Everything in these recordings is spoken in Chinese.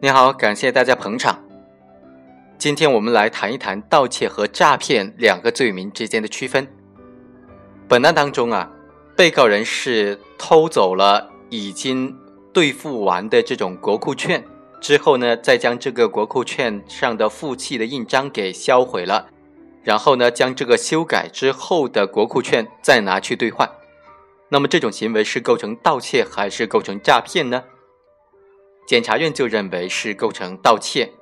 你好，感谢大家捧场。今天我们来谈一谈盗窃和诈骗两个罪名之间的区分。本案当中啊，被告人是偷走了已经兑付完的这种国库券，之后呢，再将这个国库券上的付契的印章给销毁了，然后呢，将这个修改之后的国库券再拿去兑换。那么这种行为是构成盗窃还是构成诈骗呢？检察院就认为是构成盗窃，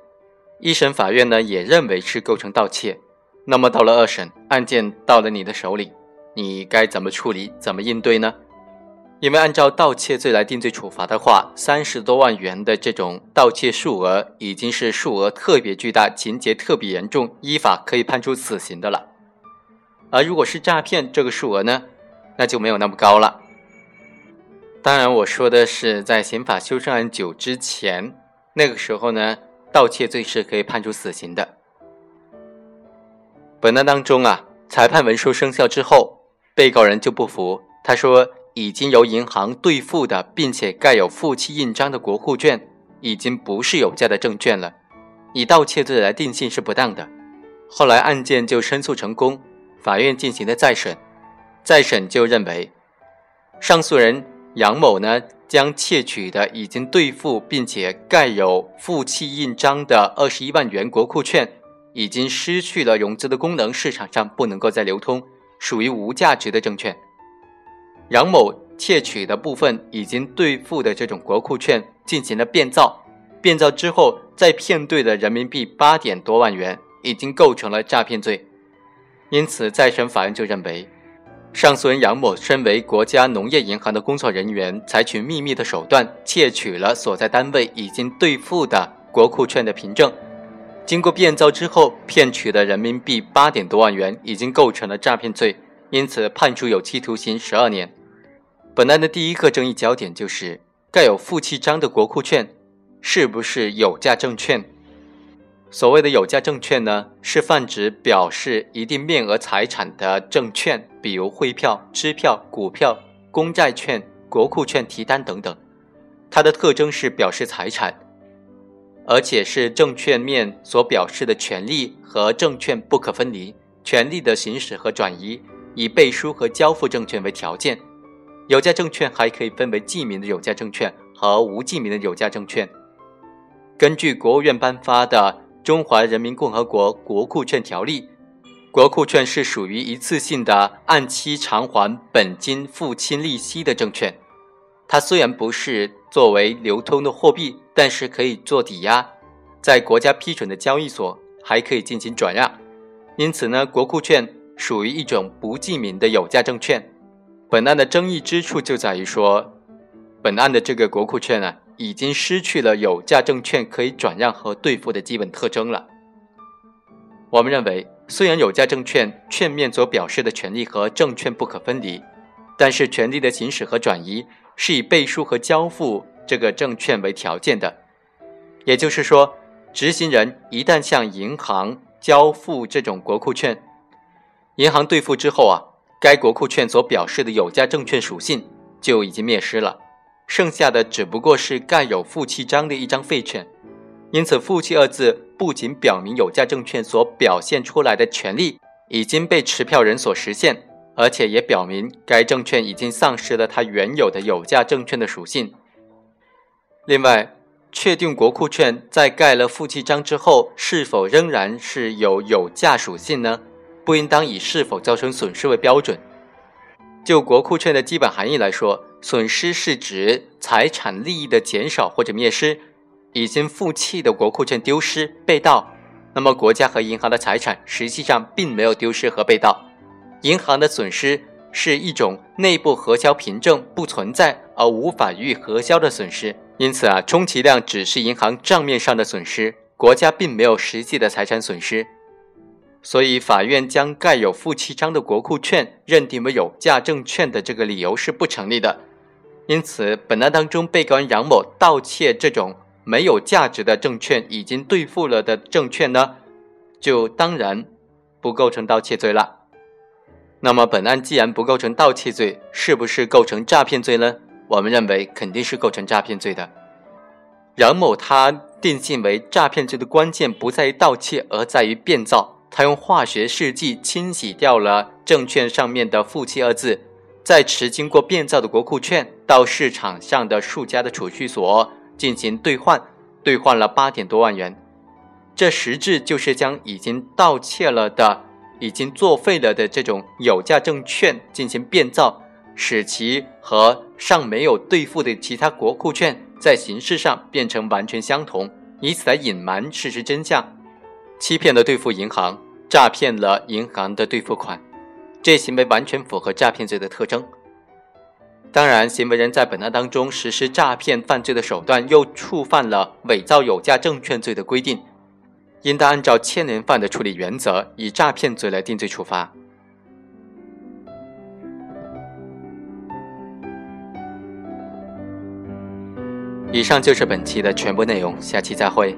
一审法院呢也认为是构成盗窃。那么到了二审，案件到了你的手里，你该怎么处理、怎么应对呢？因为按照盗窃罪来定罪处罚的话，三十多万元的这种盗窃数额已经是数额特别巨大、情节特别严重，依法可以判处死刑的了。而如果是诈骗，这个数额呢，那就没有那么高了。当然，我说的是在刑法修正案九之前，那个时候呢，盗窃罪是可以判处死刑的。本案当中啊，裁判文书生效之后，被告人就不服，他说已经由银行兑付的，并且盖有付契印章的国库券，已经不是有价的证券了，以盗窃罪来定性是不当的。后来案件就申诉成功，法院进行了再审，再审就认为上诉人。杨某呢，将窃取的已经兑付并且盖有付契印章的二十一万元国库券，已经失去了融资的功能，市场上不能够再流通，属于无价值的证券。杨某窃取的部分已经兑付的这种国库券进行了变造，变造之后再骗兑的人民币八点多万元，已经构成了诈骗罪。因此，再审法院就认为。上诉人杨某身为国家农业银行的工作人员，采取秘密的手段窃取了所在单位已经兑付的国库券的凭证，经过变造之后骗取的人民币八点多万元，已经构成了诈骗罪，因此判处有期徒刑十二年。本案的第一个争议焦点就是盖有付契章的国库券是不是有价证券？所谓的有价证券呢，是泛指表示一定面额财产的证券，比如汇票、支票、股票、公债券、国库券提单等等。它的特征是表示财产，而且是证券面所表示的权利和证券不可分离，权利的行使和转移以背书和交付证券为条件。有价证券还可以分为记名的有价证券和无记名的有价证券。根据国务院颁发的。中华人民共和国国库券条例，国库券是属于一次性的按期偿还本金、付清利息的证券。它虽然不是作为流通的货币，但是可以做抵押，在国家批准的交易所还可以进行转让。因此呢，国库券属于一种不记名的有价证券。本案的争议之处就在于说，本案的这个国库券呢。已经失去了有价证券可以转让和兑付的基本特征了。我们认为，虽然有价证券券面所表示的权利和证券不可分离，但是权利的行使和转移是以背书和交付这个证券为条件的。也就是说，执行人一旦向银行交付这种国库券，银行兑付之后啊，该国库券所表示的有价证券属性就已经灭失了。剩下的只不过是盖有付契章的一张废券，因此“付契”二字不仅表明有价证券所表现出来的权利已经被持票人所实现，而且也表明该证券已经丧失了它原有的有价证券的属性。另外，确定国库券在盖了付契章之后是否仍然是有有价属性呢？不应当以是否造成损失为标准。就国库券的基本含义来说，损失是指财产利益的减少或者灭失。已经付弃的国库券丢失、被盗，那么国家和银行的财产实际上并没有丢失和被盗。银行的损失是一种内部核销凭证不存在而无法予以核销的损失。因此啊，充其量只是银行账面上的损失，国家并没有实际的财产损失。所以，法院将盖有付契章的国库券认定为有价证券的这个理由是不成立的。因此，本案当中被告人杨某盗窃这种没有价值的证券，已经兑付了的证券呢，就当然不构成盗窃罪了。那么，本案既然不构成盗窃罪，是不是构成诈骗罪呢？我们认为肯定是构成诈骗罪的。杨某他定性为诈骗罪的关键不在于盗窃，而在于变造。他用化学试剂清洗掉了证券上面的“负气”二字，再持经过变造的国库券到市场上的数家的储蓄所进行兑换，兑换了八点多万元。这实质就是将已经盗窃了的、已经作废了的这种有价证券进行变造，使其和尚没有兑付的其他国库券在形式上变成完全相同，以此来隐瞒事实真相。欺骗了兑付银行，诈骗了银行的兑付款，这行为完全符合诈骗罪的特征。当然，行为人在本案当中实施诈骗犯罪的手段，又触犯了伪造有价证券罪的规定，应当按照牵连犯的处理原则，以诈骗罪来定罪处罚。以上就是本期的全部内容，下期再会。